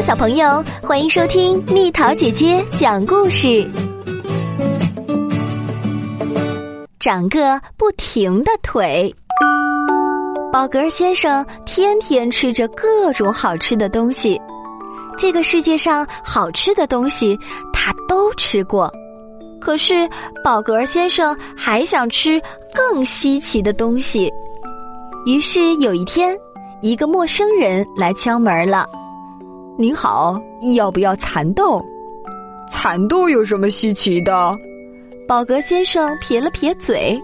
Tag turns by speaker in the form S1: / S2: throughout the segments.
S1: 小朋友，欢迎收听蜜桃姐姐讲故事。长个不停的腿，宝格先生天天吃着各种好吃的东西。这个世界上好吃的东西他都吃过，可是宝格先生还想吃更稀奇的东西。于是有一天，一个陌生人来敲门了。
S2: 您好，要不要蚕豆？
S3: 蚕豆有什么稀奇的？
S1: 宝格先生撇了撇嘴。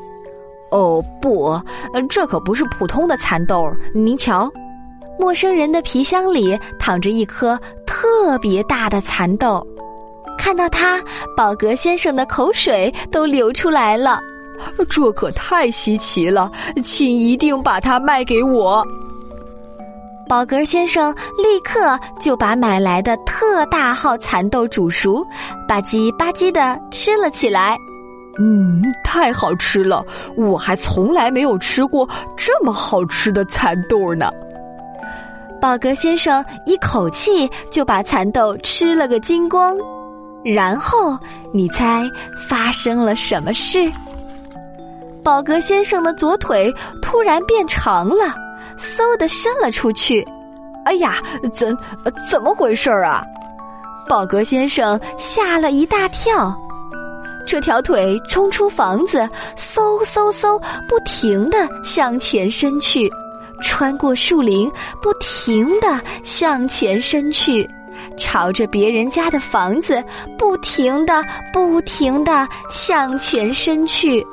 S2: 哦不，这可不是普通的蚕豆。您瞧，
S1: 陌生人的皮箱里躺着一颗特别大的蚕豆。看到它，宝格先生的口水都流出来了。
S2: 这可太稀奇了，请一定把它卖给我。
S1: 宝格先生立刻就把买来的特大号蚕豆煮熟，吧唧吧唧的吃了起来。
S2: 嗯，太好吃了！我还从来没有吃过这么好吃的蚕豆呢。
S1: 宝格先生一口气就把蚕豆吃了个精光，然后你猜发生了什么事？宝格先生的左腿突然变长了，嗖的伸了出去。
S2: 哎呀，怎怎么回事啊？
S1: 宝格先生吓了一大跳。这条腿冲出房子，嗖嗖嗖，不停的向前伸去，穿过树林，不停的向前伸去，朝着别人家的房子，不停的不停的向前伸去。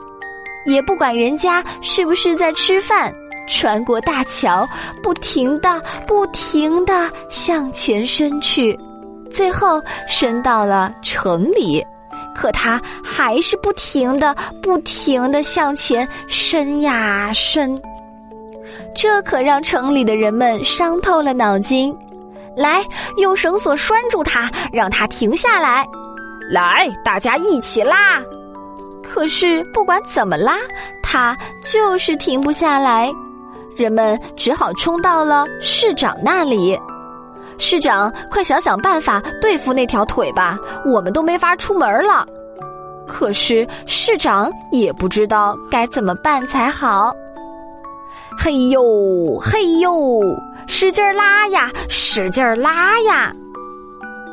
S1: 也不管人家是不是在吃饭，穿过大桥，不停的、不停的向前伸去，最后伸到了城里，可他还是不停的、不停的向前伸呀伸，这可让城里的人们伤透了脑筋。来，用绳索拴住他，让他停下来。
S2: 来，大家一起拉。
S1: 可是不管怎么拉，它就是停不下来。人们只好冲到了市长那里。市长，快想想办法对付那条腿吧，我们都没法出门了。可是市长也不知道该怎么办才好。嘿呦嘿呦，使劲拉呀，使劲拉呀！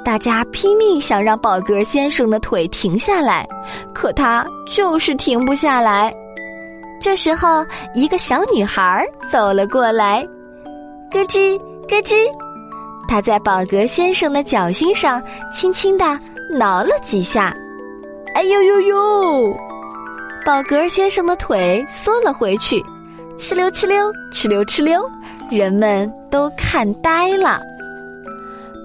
S1: 大家拼命想让宝格先生的腿停下来，可他就是停不下来。这时候，一个小女孩走了过来，咯吱咯吱，她在宝格先生的脚心上轻轻的挠了几下。哎呦呦呦！宝格先生的腿缩了回去，哧溜哧溜哧溜哧溜，人们都看呆了。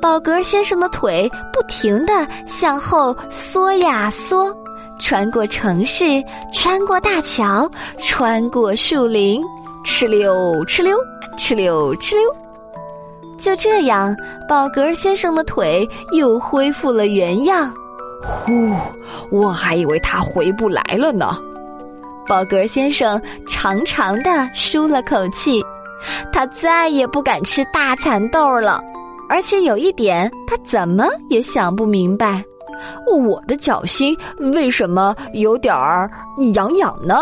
S1: 宝格先生的腿不停的向后缩呀缩，穿过城市，穿过大桥，穿过树林，哧溜哧溜，哧溜哧溜。就这样，宝格先生的腿又恢复了原样。
S2: 呼，我还以为他回不来了呢。
S1: 宝格先生长长的舒了口气，他再也不敢吃大蚕豆了。而且有一点，他怎么也想不明白，
S2: 我的脚心为什么有点儿痒痒呢？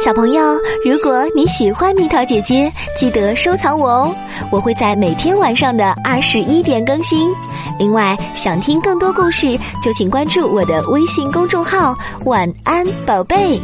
S1: 小朋友，如果你喜欢蜜桃姐姐，记得收藏我哦，我会在每天晚上的二十一点更新。另外，想听更多故事，就请关注我的微信公众号“晚安宝贝”。